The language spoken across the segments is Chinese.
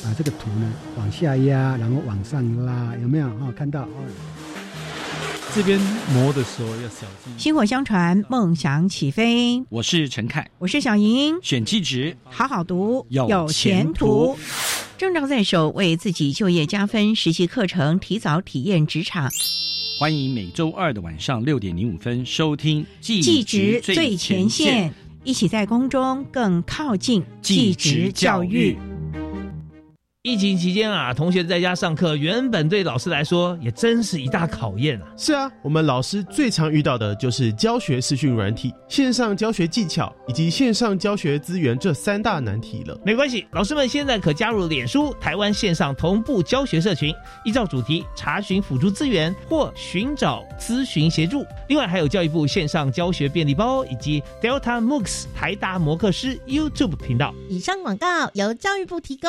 啊，这个图呢，往下压，然后往上拉，有没有？哦，看到哦。这边磨的时候要小心。薪火相传，梦想起飞。我是陈凯，我是小莹。选技职，好好读，有前途。证照在手，为自己就业加分。实习课程，提早体验职场。欢迎每周二的晚上六点零五分收听《技职最前线》，一起在宫中更靠近技职教育。疫情期间啊，同学在家上课，原本对老师来说也真是一大考验啊。是啊，我们老师最常遇到的就是教学视讯软体、线上教学技巧以及线上教学资源这三大难题了。没关系，老师们现在可加入脸书台湾线上同步教学社群，依照主题查询辅助资源或寻找咨询协助。另外还有教育部线上教学便利包以及 Delta MOOCs 台达摩克师 YouTube 频道。以上广告由教育部提供。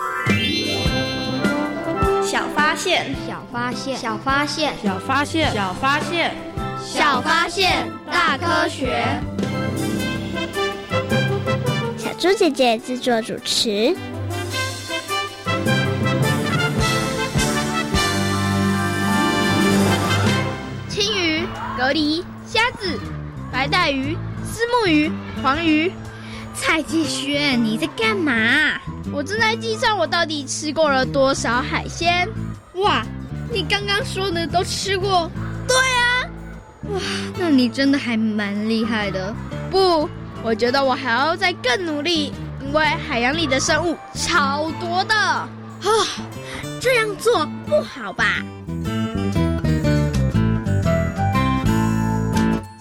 小发现，小发现，小发现，小发现，小发现，小发现，大科学。小猪姐姐制作主持。青鱼、蛤蜊、虾子、白带鱼、丝木鱼、黄鱼。蔡继轩，你在干嘛？我正在计算我到底吃过了多少海鲜。哇，你刚刚说的都吃过？对啊。哇，那你真的还蛮厉害的。不，我觉得我还要再更努力，因为海洋里的生物超多的。啊，这样做不好吧？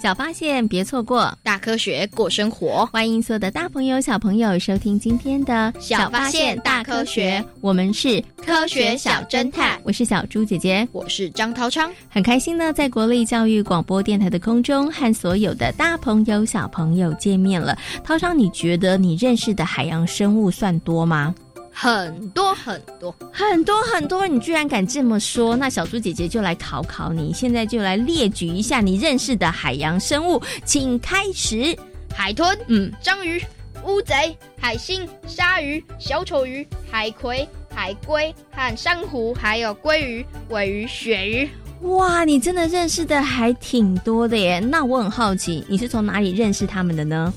小发现，别错过大科学过生活。欢迎所有的大朋友、小朋友收听今天的小发现大科学。我们是科学小侦探，我是小猪姐姐，我是张涛昌。很开心呢，在国立教育广播电台的空中和所有的大朋友、小朋友见面了。涛昌，你觉得你认识的海洋生物算多吗？很多很多很多很多，你居然敢这么说？那小猪姐姐就来考考你，现在就来列举一下你认识的海洋生物，请开始：海豚、嗯，章鱼、乌贼、海星、鲨鱼、小丑鱼、海葵、海龟和珊瑚，还有鲑鱼、尾鱼、鳕鱼。哇，你真的认识的还挺多的耶！那我很好奇，你是从哪里认识他们的呢？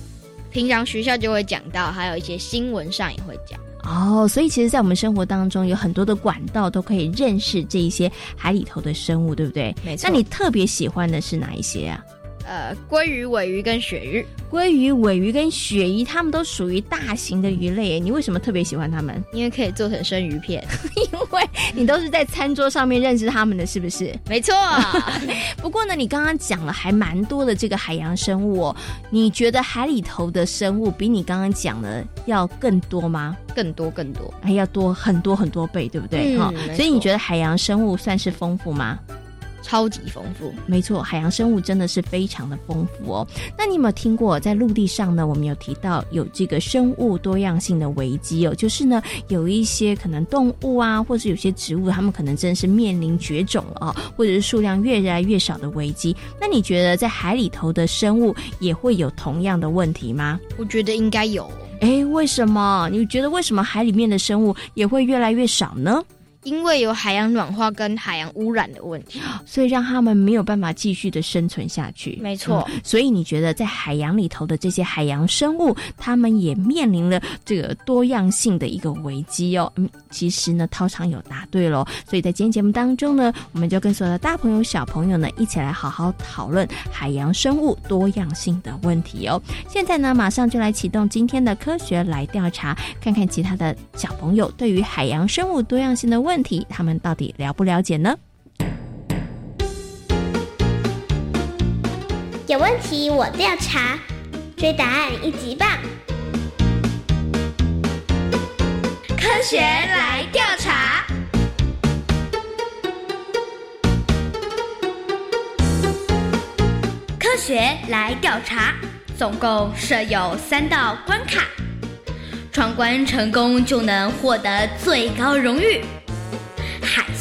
平常学校就会讲到，还有一些新闻上也会讲。哦，所以其实，在我们生活当中，有很多的管道都可以认识这一些海里头的生物，对不对？没错。那你特别喜欢的是哪一些啊？呃，鲑鱼、尾鱼跟鳕鱼。鲑鱼、尾鱼跟鳕鱼，它们都属于大型的鱼类。你为什么特别喜欢它们？因为可以做成生鱼片。因为你都是在餐桌上面认识它们的，是不是？没错。不过呢，你刚刚讲了还蛮多的这个海洋生物哦。你觉得海里头的生物比你刚刚讲的要更多吗？更多更多，还要多很多很多倍，对不对？哈，所以你觉得海洋生物算是丰富吗？超级丰富。没错，海洋生物真的是非常的丰富哦。那你有没有听过，在陆地上呢？我们有提到有这个生物多样性的危机哦，就是呢，有一些可能动物啊，或者有些植物，它们可能真的是面临绝种了啊，或者是数量越来越少的危机。那你觉得在海里头的生物也会有同样的问题吗？我觉得应该有。哎，为什么？你觉得为什么海里面的生物也会越来越少呢？因为有海洋暖化跟海洋污染的问题，所以让他们没有办法继续的生存下去。没错，所以你觉得在海洋里头的这些海洋生物，他们也面临了这个多样性的一个危机哦。嗯，其实呢，涛长有答对喽。所以在今天节目当中呢，我们就跟所有的大朋友、小朋友呢，一起来好好讨论海洋生物多样性的问题哦。现在呢，马上就来启动今天的科学来调查，看看其他的小朋友对于海洋生物多样性的问。问题，他们到底了不了解呢？有问题我调查，追答案一级棒！科学来调查，科学来调查，总共设有三道关卡，闯关成功就能获得最高荣誉。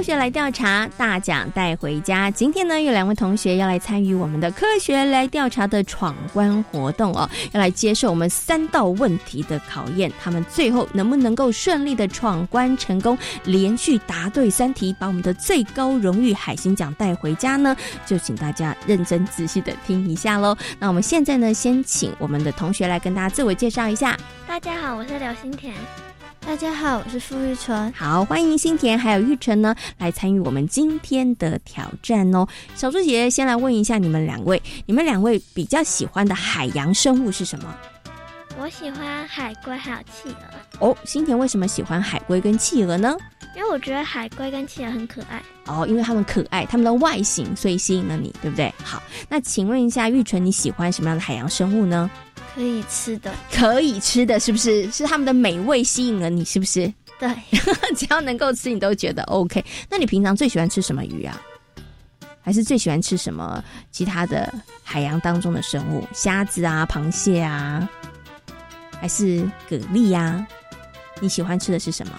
科学来调查，大奖带回家。今天呢，有两位同学要来参与我们的科学来调查的闯关活动哦，要来接受我们三道问题的考验。他们最后能不能够顺利的闯关成功，连续答对三题，把我们的最高荣誉海星奖带回家呢？就请大家认真仔细的听一下喽。那我们现在呢，先请我们的同学来跟大家自我介绍一下。大家好，我是刘新田。大家好，我是傅玉纯。好，欢迎新田还有玉纯呢来参与我们今天的挑战哦。小猪姐姐先来问一下你们两位，你们两位比较喜欢的海洋生物是什么？我喜欢海龟还有企鹅。哦，新田为什么喜欢海龟跟企鹅呢？因为我觉得海龟跟企鹅很可爱。哦，因为它们可爱，它们的外形所以吸引了你，对不对？好，那请问一下玉纯，你喜欢什么样的海洋生物呢？可以吃的，可以吃的是不是？是他们的美味吸引了你，是不是？对，只要能够吃，你都觉得 OK。那你平常最喜欢吃什么鱼啊？还是最喜欢吃什么其他的海洋当中的生物？虾子啊，螃蟹啊，还是蛤蜊呀？你喜欢吃的是什么？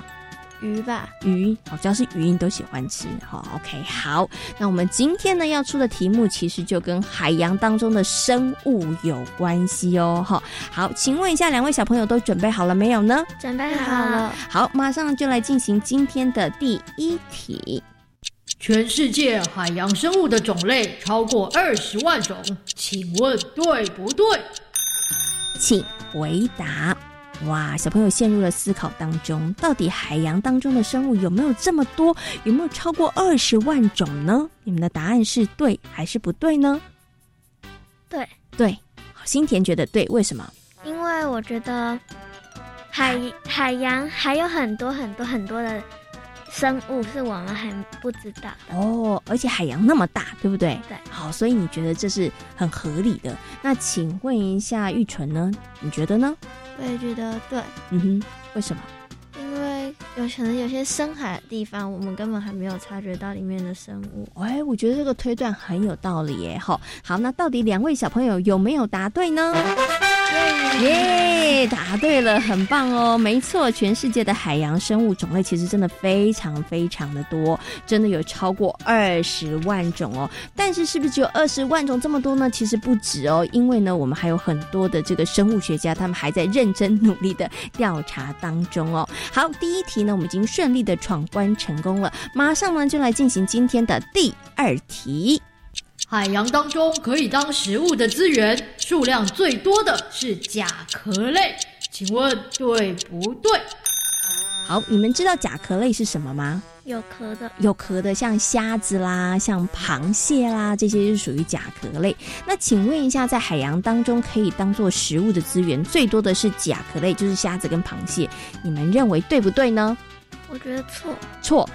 鱼吧，鱼，好，只要是鱼，你都喜欢吃。好，OK，好。那我们今天呢要出的题目，其实就跟海洋当中的生物有关系哦。哈，好，请问一下，两位小朋友都准备好了没有呢？准备好了。好，马上就来进行今天的第一题。全世界海洋生物的种类超过二十万种，请问对不对？请回答。哇，小朋友陷入了思考当中，到底海洋当中的生物有没有这么多？有没有超过二十万种呢？你们的答案是对还是不对呢？对对，新田觉得对，为什么？因为我觉得海海洋还有很多很多很多的生物是我们还不知道的哦，而且海洋那么大，对不对？对，好，所以你觉得这是很合理的。那请问一下玉纯呢？你觉得呢？我也觉得对，嗯哼，为什么？有可能有些深海的地方，我们根本还没有察觉到里面的生物。哎，我觉得这个推断很有道理耶！好，好，那到底两位小朋友有没有答对呢？耶，答对了，很棒哦！没错，全世界的海洋生物种类其实真的非常非常的多，真的有超过二十万种哦。但是，是不是只有二十万种这么多呢？其实不止哦，因为呢，我们还有很多的这个生物学家，他们还在认真努力的调查当中哦。好，第一题呢，我们已经顺利的闯关成功了，马上呢就来进行今天的第二题。海洋当中可以当食物的资源数量最多的是甲壳类，请问对不对？好，你们知道甲壳类是什么吗？有壳的，有壳的，像虾子啦，像螃蟹啦，这些是属于甲壳类。那请问一下，在海洋当中可以当做食物的资源最多的是甲壳类，就是虾子跟螃蟹。你们认为对不对呢？我觉得错。错。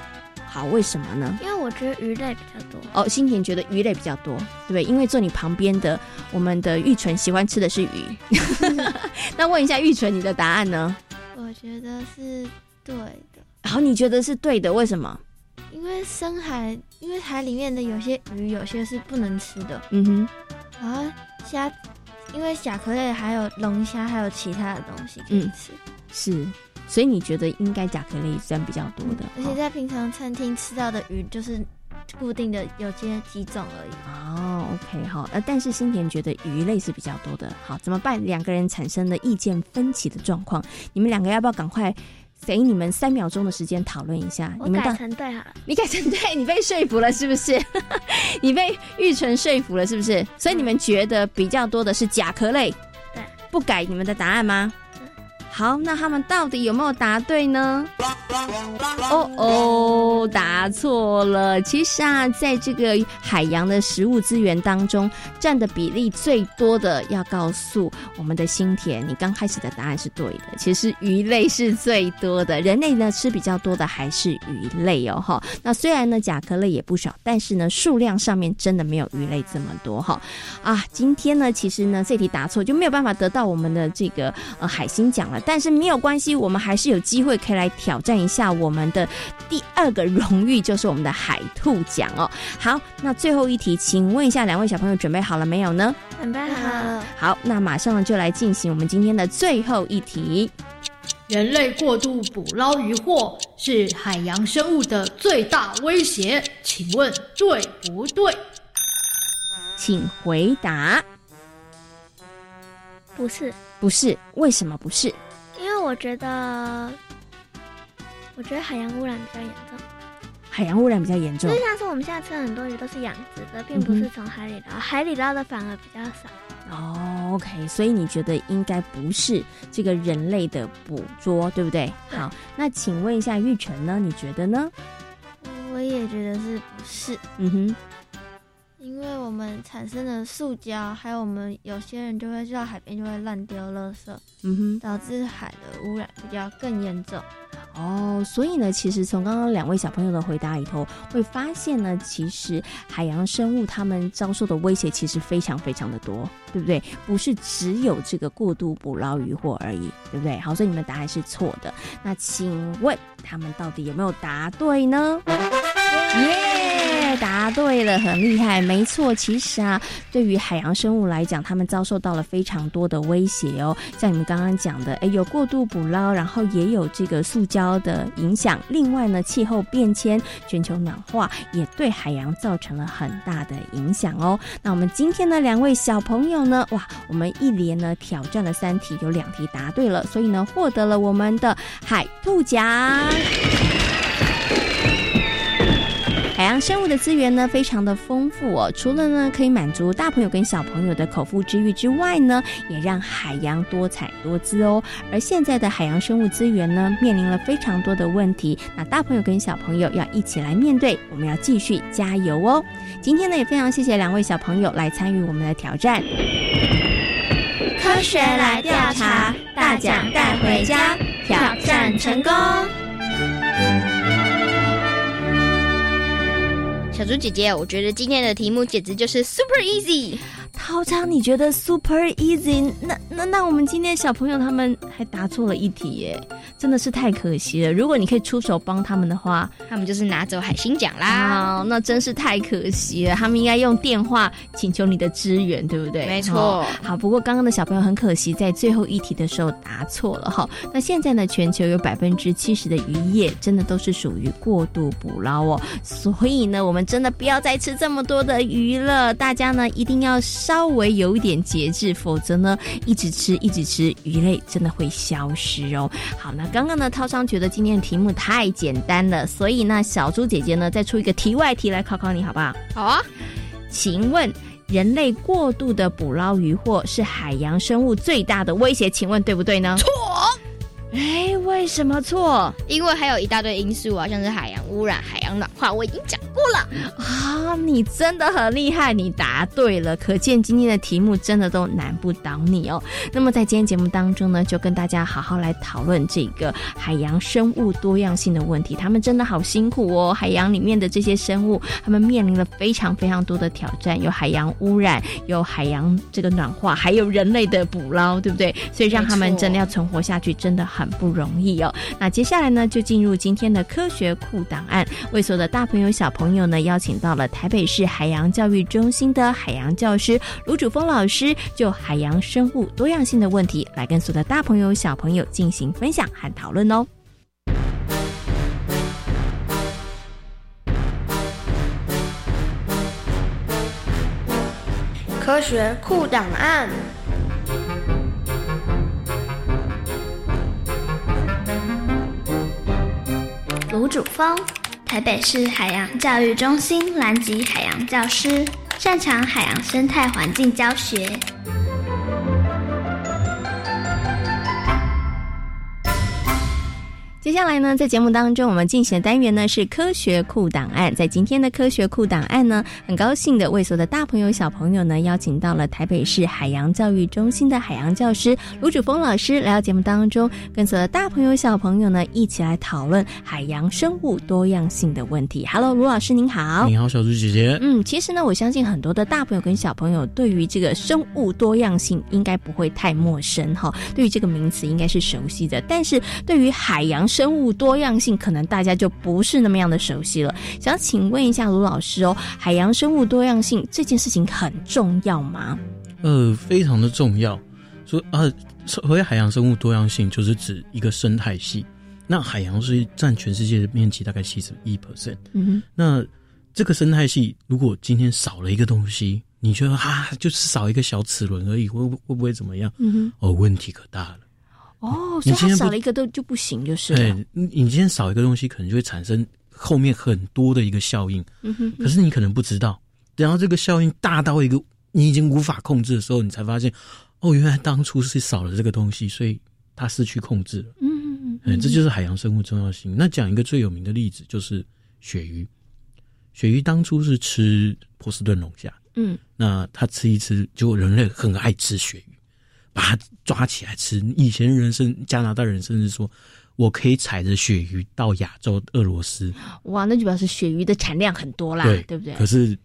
好，为什么呢？因为我觉得鱼类比较多。哦，新田觉得鱼类比较多，对不对？因为坐你旁边的我们的玉纯喜欢吃的是鱼。那问一下玉纯，你的答案呢？我觉得是对的。好，你觉得是对的，为什么？因为深海，因为海里面的有些鱼，有些是不能吃的。嗯哼。然后虾，因为甲壳类还有龙虾，还有其他的东西可以吃。是。所以你觉得应该甲壳类算比较多的，而且在平常餐厅吃到的鱼就是固定的有些几种而已。哦，OK，好，呃，但是新田觉得鱼类是比较多的，好，怎么办？两个人产生了意见分歧的状况，你们两个要不要赶快给你们三秒钟的时间讨论一下？你们改成对好了，你改成对，你被说服了是不是？你被玉纯说服了是不是？所以你们觉得比较多的是甲壳类，对，不改你们的答案吗？好，那他们到底有没有答对呢？哦哦，答错了。其实啊，在这个海洋的食物资源当中，占的比例最多的，要告诉我们的新田，你刚开始的答案是对的。其实鱼类是最多的，人类呢吃比较多的还是鱼类哦。哈，那虽然呢甲壳类也不少，但是呢数量上面真的没有鱼类这么多哈。啊，今天呢其实呢这题答错就没有办法得到我们的这个呃海星奖了。但是没有关系，我们还是有机会可以来挑战一下我们的第二个荣誉，就是我们的海兔奖哦。好，那最后一题，请问一下两位小朋友准备好了没有呢？准备好了。好，那马上就来进行我们今天的最后一题。人类过度捕捞渔获是海洋生物的最大威胁，请问对不对？请回答。不是。不是，为什么不是？我觉得，我觉得海洋污染比较严重。海洋污染比较严重，就像是我们现在吃很多鱼都是养殖的，并不是从海里捞，海里捞的反而比较少。哦，OK，所以你觉得应该不是这个人类的捕捉，对不对？好，那请问一下玉成呢？你觉得呢？我也觉得是不是？嗯哼。因为我们产生的塑胶，还有我们有些人就会到海边就会乱丢垃圾，嗯哼，导致海的污染比较更严重。哦，所以呢，其实从刚刚两位小朋友的回答里头，会发现呢，其实海洋生物他们遭受的威胁其实非常非常的多，对不对？不是只有这个过度捕捞渔获而已，对不对？好，所以你们答案是错的。那请问他们到底有没有答对呢？耶，答对了，很厉害。没错，其实啊，对于海洋生物来讲，他们遭受到了非常多的威胁哦。像你们刚刚讲的，哎，有过度捕捞，然后也有这个塑胶的影响。另外呢，气候变迁、全球暖化也对海洋造成了很大的影响哦。那我们今天的两位小朋友呢，哇，我们一连呢挑战了三题，有两题答对了，所以呢获得了我们的海兔奖。生物的资源呢，非常的丰富哦。除了呢可以满足大朋友跟小朋友的口腹之欲之外呢，也让海洋多彩多姿哦。而现在的海洋生物资源呢，面临了非常多的问题。那大朋友跟小朋友要一起来面对，我们要继续加油哦。今天呢，也非常谢谢两位小朋友来参与我们的挑战。科学来调查，大奖带回家，挑战成功。小猪姐姐，我觉得今天的题目简直就是 super easy。涛昌，你觉得 super easy？那那那我们今天小朋友他们还答错了一题耶，真的是太可惜了。如果你可以出手帮他们的话，他们就是拿走海星奖啦。那真是太可惜了，他们应该用电话请求你的支援，对不对？没错。好，不过刚刚的小朋友很可惜，在最后一题的时候答错了哈。那现在呢，全球有百分之七十的渔业真的都是属于过度捕捞哦，所以呢，我们真的不要再吃这么多的鱼了。大家呢一定要。稍微有一点节制，否则呢，一直吃一直吃鱼类真的会消失哦。好，那刚刚呢，涛商觉得今天的题目太简单了，所以呢，小猪姐姐呢再出一个题外题来考考你，好不好？好啊。请问，人类过度的捕捞渔获是海洋生物最大的威胁？请问对不对呢？错。哎，为什么错？因为还有一大堆因素啊，像是海洋污染、海洋暖化，我已经讲过了啊！你真的很厉害，你答对了，可见今天的题目真的都难不倒你哦。那么在今天节目当中呢，就跟大家好好来讨论这个海洋生物多样性的问题。他们真的好辛苦哦，海洋里面的这些生物，他们面临了非常非常多的挑战，有海洋污染，有海洋这个暖化，还有人类的捕捞，对不对？所以让他们真的要存活下去，真的很。不容易哦。那接下来呢，就进入今天的科学库档案。为所有的大朋友、小朋友呢，邀请到了台北市海洋教育中心的海洋教师卢主峰老师，就海洋生物多样性的问题，来跟所有的大朋友、小朋友进行分享和讨论哦。科学库档案。吴主峰，台北市海洋教育中心蓝级海洋教师，擅长海洋生态环境教学。接下来呢，在节目当中，我们进行的单元呢是科学库档案。在今天的科学库档案呢，很高兴的为所有的大朋友、小朋友呢，邀请到了台北市海洋教育中心的海洋教师卢主峰老师来到节目当中，跟所有的大朋友、小朋友呢一起来讨论海洋生物多样性的问题。Hello，卢老师您好。你好，小猪姐姐。嗯，其实呢，我相信很多的大朋友跟小朋友对于这个生物多样性应该不会太陌生哈，对于这个名词应该是熟悉的。但是对于海洋生物多样性可能大家就不是那么样的熟悉了。想请问一下卢老师哦，海洋生物多样性这件事情很重要吗？呃，非常的重要。说啊，所谓海洋生物多样性，就是指一个生态系。那海洋是占全世界的面积大概七十一 percent。嗯哼。那这个生态系如果今天少了一个东西，你觉得啊，就是少一个小齿轮而已，会会不会怎么样？嗯哼。哦，问题可大了。哦，所以它少了一个都就不行，就是对。你今天少一个东西，可能就会产生后面很多的一个效应。嗯哼。可是你可能不知道，然后这个效应大到一个你已经无法控制的时候，你才发现，哦，原来当初是少了这个东西，所以它失去控制了。嗯嗯嗯。这就是海洋生物重要性。那讲一个最有名的例子，就是鳕鱼。鳕鱼当初是吃波士顿龙虾。嗯。那它吃一吃，就人类很爱吃鳕鱼。把它抓起来吃。以前人甚加拿大人甚至说，我可以踩着鳕鱼到亚洲俄罗斯。哇，那就表示鳕鱼的产量很多啦，对对不对？可是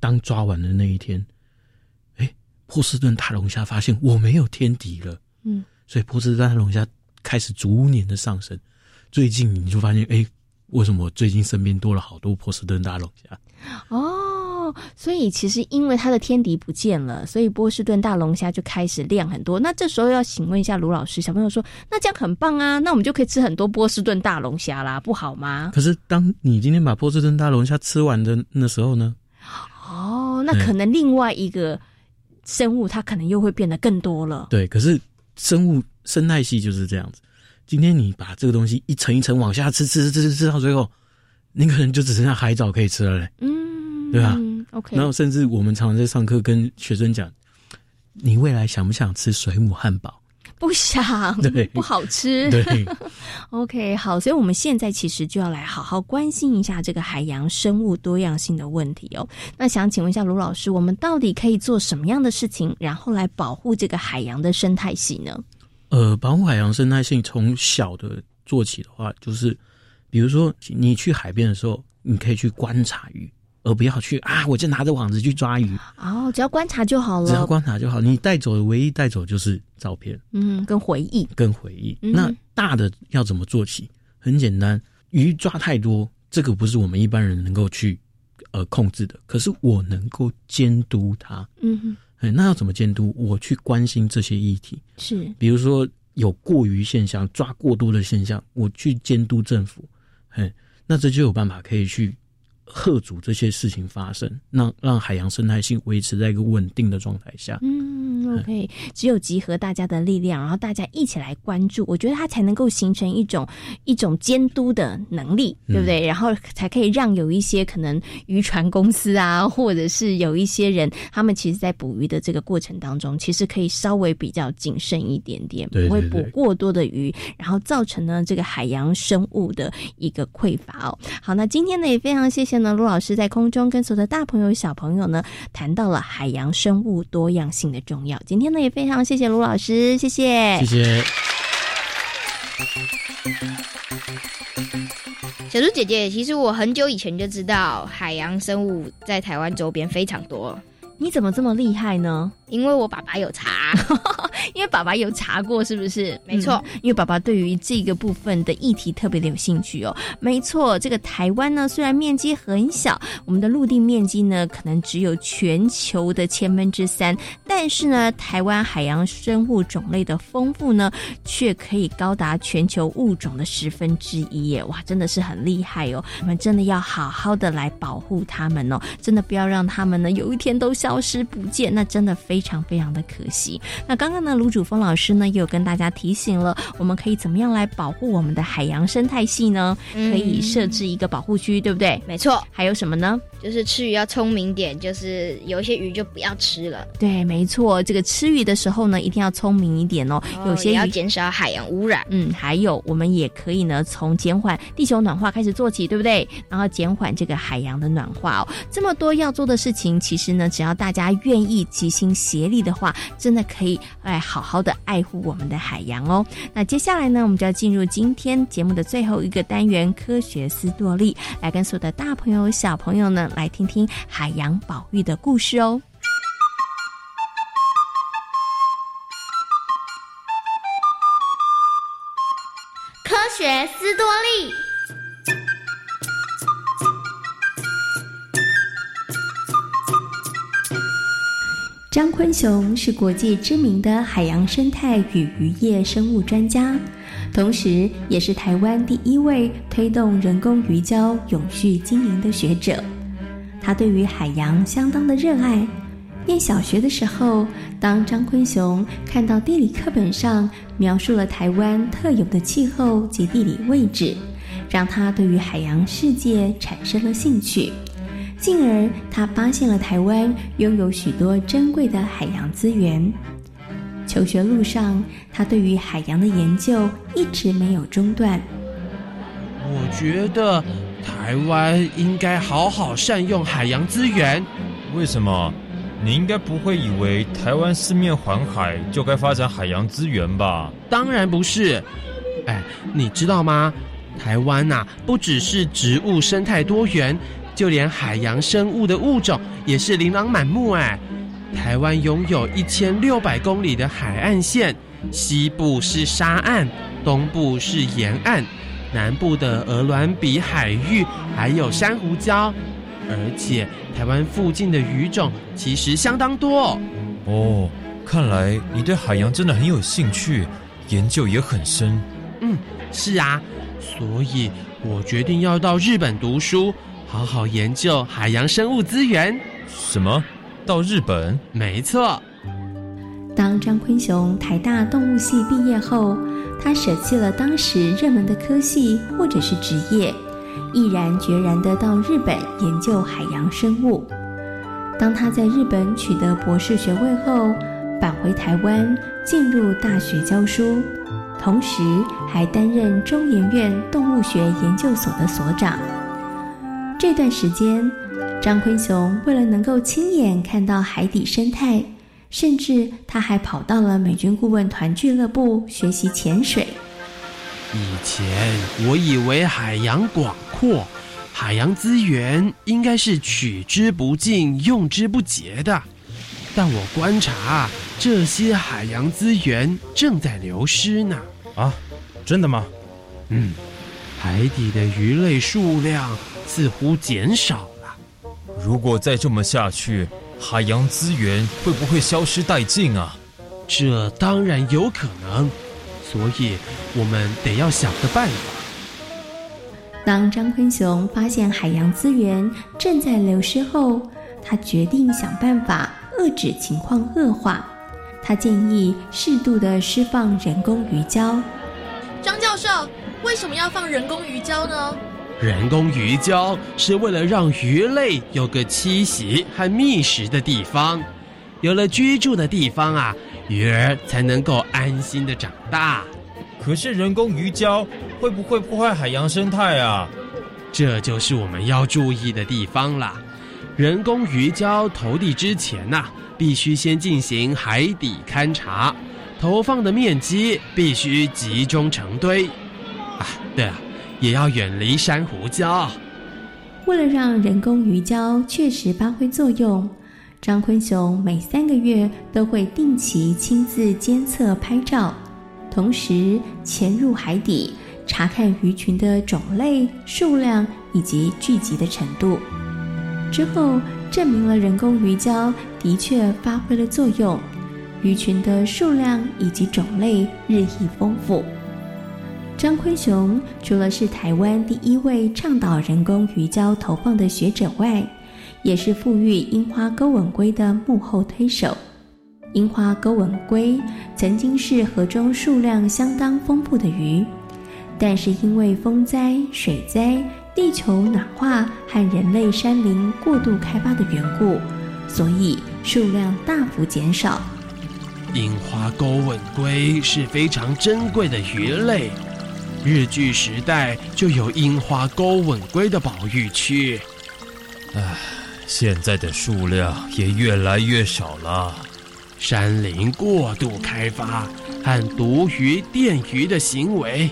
当抓完的那一天，哎，波士顿大龙虾发现我没有天敌了。嗯，所以波士顿大龙虾开始逐年的上升。最近你就发现，哎，为什么最近身边多了好多波士顿大龙虾？哦。所以其实因为它的天敌不见了，所以波士顿大龙虾就开始量很多。那这时候要请问一下卢老师，小朋友说：“那这样很棒啊，那我们就可以吃很多波士顿大龙虾啦，不好吗？”可是当你今天把波士顿大龙虾吃完的那时候呢？哦，那可能另外一个生物它可能又会变得更多了。对，可是生物生态系就是这样子。今天你把这个东西一层一层往下吃，吃吃吃吃到最后，你可能就只剩下海藻可以吃了嘞。嗯，对吧？OK，然后甚至我们常常在上课跟学生讲，你未来想不想吃水母汉堡？不想，对，不好吃。对，OK，好，所以我们现在其实就要来好好关心一下这个海洋生物多样性的问题哦。那想请问一下卢老师，我们到底可以做什么样的事情，然后来保护这个海洋的生态系呢？呃，保护海洋生态性从小的做起的话，就是比如说你去海边的时候，你可以去观察鱼。而不要去啊！我就拿着网子去抓鱼哦，只要观察就好了。只要观察就好，你带走的唯一带走就是照片，嗯，跟回忆，跟回忆。那大的要怎么做起？很简单，鱼抓太多，这个不是我们一般人能够去呃控制的。可是我能够监督它，嗯哼，那要怎么监督？我去关心这些议题，是，比如说有过于现象、抓过多的现象，我去监督政府，嘿，那这就有办法可以去。贺阻这些事情发生，让让海洋生态性维持在一个稳定的状态下。嗯 OK，只有集合大家的力量，然后大家一起来关注，我觉得它才能够形成一种一种监督的能力，对不对？然后才可以让有一些可能渔船公司啊，或者是有一些人，他们其实在捕鱼的这个过程当中，其实可以稍微比较谨慎一点点，不会捕过多的鱼，然后造成呢这个海洋生物的一个匮乏哦。好，那今天呢也非常谢谢呢陆老师在空中跟所有的大朋友小朋友呢谈到了海洋生物多样性的重要。今天呢也非常谢谢卢老师，谢谢，谢谢。小猪姐姐，其实我很久以前就知道海洋生物在台湾周边非常多。你怎么这么厉害呢？因为我爸爸有查，因为爸爸有查过，是不是？没错，因为爸爸对于这个部分的议题特别的有兴趣哦。没错，这个台湾呢，虽然面积很小，我们的陆地面积呢可能只有全球的千分之三，但是呢，台湾海洋生物种类的丰富呢，却可以高达全球物种的十分之一耶！哇，真的是很厉害哦。我们真的要好好的来保护它们哦，真的不要让它们呢有一天都消失不见，那真的非。非常非常的可惜。那刚刚呢，卢主峰老师呢，也有跟大家提醒了，我们可以怎么样来保护我们的海洋生态系呢？可以设置一个保护区，对不对？没错。还有什么呢？就是吃鱼要聪明点，就是有一些鱼就不要吃了。对，没错。这个吃鱼的时候呢，一定要聪明一点哦。有些要减少海洋污染。嗯，还有我们也可以呢，从减缓地球暖化开始做起，对不对？然后减缓这个海洋的暖化哦。这么多要做的事情，其实呢，只要大家愿意齐心协力的话，真的可以哎好好的爱护我们的海洋哦。那接下来呢，我们就要进入今天节目的最后一个单元——科学斯多利，来跟所有的大朋友、小朋友呢。来听听海洋保育的故事哦！科学斯多利。张坤雄是国际知名的海洋生态与渔业生物专家。同时，也是台湾第一位推动人工鱼礁永续经营的学者。他对于海洋相当的热爱。念小学的时候，当张坤雄看到地理课本上描述了台湾特有的气候及地理位置，让他对于海洋世界产生了兴趣。进而，他发现了台湾拥有许多珍贵的海洋资源。求学路上，他对于海洋的研究一直没有中断。我觉得台湾应该好好善用海洋资源。为什么？你应该不会以为台湾四面环海就该发展海洋资源吧？当然不是。哎，你知道吗？台湾呐，不只是植物生态多元，就连海洋生物的物种也是琳琅满目哎。台湾拥有一千六百公里的海岸线，西部是沙岸，东部是沿岸，南部的鹅銮鼻海域还有珊瑚礁，而且台湾附近的鱼种其实相当多。哦，看来你对海洋真的很有兴趣，研究也很深。嗯，是啊，所以我决定要到日本读书，好好研究海洋生物资源。什么？到日本，没错。当张坤雄台大动物系毕业后，他舍弃了当时热门的科系或者是职业，毅然决然的到日本研究海洋生物。当他在日本取得博士学位后，返回台湾进入大学教书，同时还担任中研院动物学研究所的所长。这段时间。张坤雄为了能够亲眼看到海底生态，甚至他还跑到了美军顾问团俱乐部学习潜水。以前我以为海洋广阔，海洋资源应该是取之不尽、用之不竭的，但我观察这些海洋资源正在流失呢。啊，真的吗？嗯，海底的鱼类数量似乎减少了。如果再这么下去，海洋资源会不会消失殆尽啊？这当然有可能，所以我们得要想个办法。当张坤雄发现海洋资源正在流失后，他决定想办法遏制情况恶化。他建议适度的释放人工鱼礁。张教授，为什么要放人工鱼礁呢？人工鱼礁是为了让鱼类有个栖息和觅食的地方，有了居住的地方啊，鱼儿才能够安心的长大。可是人工鱼礁会不会破坏海洋生态啊？这就是我们要注意的地方了。人工鱼礁投递之前呐，必须先进行海底勘察，投放的面积必须集中成堆。啊，对了。也要远离珊瑚礁。为了让人工鱼礁确实发挥作用，张坤雄每三个月都会定期亲自监测拍照，同时潜入海底查看鱼群的种类、数量以及聚集的程度。之后证明了人工鱼礁的确发挥了作用，鱼群的数量以及种类日益丰富。张坤雄除了是台湾第一位倡导人工鱼礁投放的学者外，也是富裕樱花钩吻龟的幕后推手。樱花钩吻龟曾经是河中数量相当丰富的鱼，但是因为风灾、水灾、地球暖化和人类山林过度开发的缘故，所以数量大幅减少。樱花钩吻龟是非常珍贵的鱼类。日据时代就有樱花钩吻龟的保育区，唉，现在的数量也越来越少了。山林过度开发和毒鱼电鱼的行为，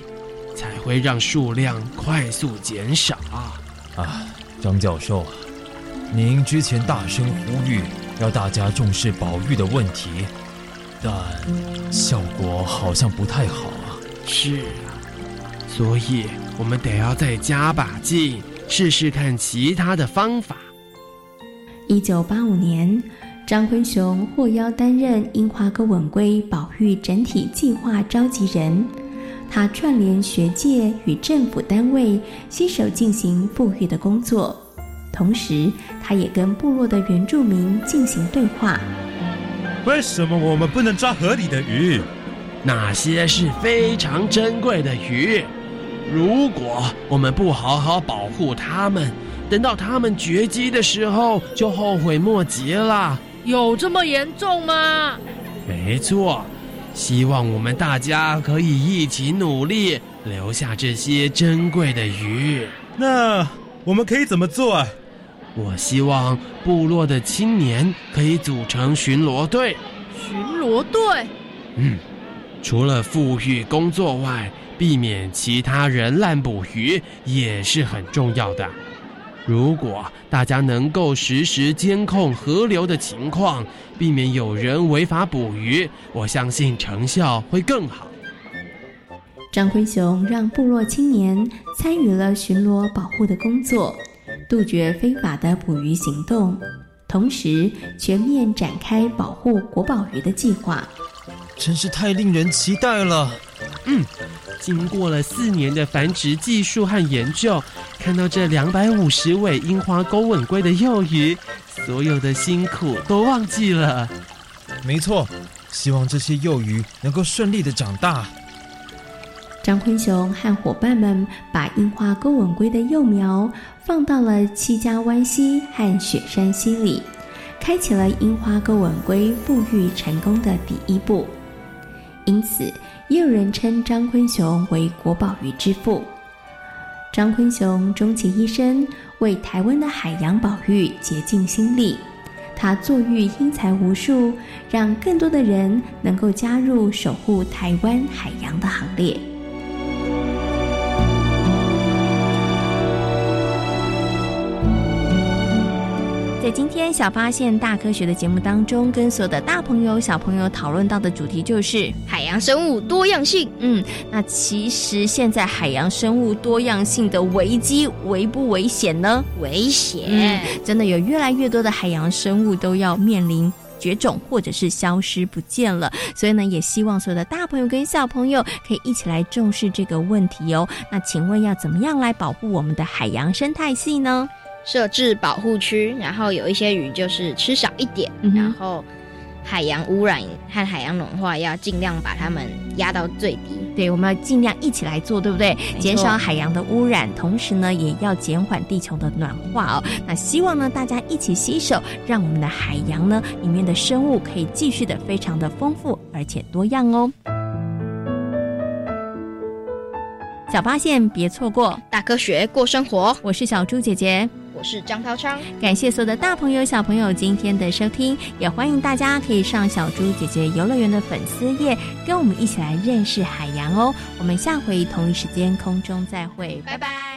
才会让数量快速减少。啊，张教授啊，您之前大声呼吁要大家重视保育的问题，但效果好像不太好啊。是。所以，我们得要再加把劲，试试看其他的方法。一九八五年，张坤雄获邀担任樱花钩吻龟保育整体计划召集人，他串联学界与政府单位，携手进行富裕的工作。同时，他也跟部落的原住民进行对话。为什么我们不能抓河里的鱼？哪些是非常珍贵的鱼。如果我们不好好保护他们，等到他们绝迹的时候，就后悔莫及了。有这么严重吗？没错，希望我们大家可以一起努力，留下这些珍贵的鱼。那我们可以怎么做啊？我希望部落的青年可以组成巡逻队。巡逻队？嗯，除了富裕工作外。避免其他人滥捕鱼也是很重要的。如果大家能够实时监控河流的情况，避免有人违法捕鱼，我相信成效会更好。张辉雄让部落青年参与了巡逻保护的工作，杜绝非法的捕鱼行动，同时全面展开保护国宝鱼的计划。真是太令人期待了。嗯。经过了四年的繁殖技术和研究，看到这两百五十尾樱花钩吻龟的幼鱼，所有的辛苦都忘记了。没错，希望这些幼鱼能够顺利的长大。张坤雄和伙伴们把樱花钩吻龟的幼苗放到了七家湾溪和雪山溪里，开启了樱花钩吻龟复育成功的第一步。因此。也有人称张坤雄为国宝鱼之父。张坤雄终其一生为台湾的海洋保育竭尽心力，他作育英才无数，让更多的人能够加入守护台湾海洋的行列。在今天小发现大科学的节目当中，跟所有的大朋友、小朋友讨论到的主题就是海洋生物多样性。嗯，那其实现在海洋生物多样性的危机危不危险呢？危险，真的有越来越多的海洋生物都要面临绝种或者是消失不见了。所以呢，也希望所有的大朋友跟小朋友可以一起来重视这个问题哦。那请问要怎么样来保护我们的海洋生态系呢？设置保护区，然后有一些鱼就是吃少一点，然后海洋污染和海洋暖化，要尽量把它们压到最低。对，我们要尽量一起来做，对不对？错减少海洋的污染，同时呢，也要减缓地球的暖化哦。那希望呢，大家一起携手，让我们的海洋呢里面的生物可以继续的非常的丰富而且多样哦。小发现，别错过大科学过生活。我是小猪姐姐，我是张涛昌。感谢所有的大朋友、小朋友今天的收听，也欢迎大家可以上小猪姐姐游乐园的粉丝页，跟我们一起来认识海洋哦。我们下回同一时间空中再会，拜拜。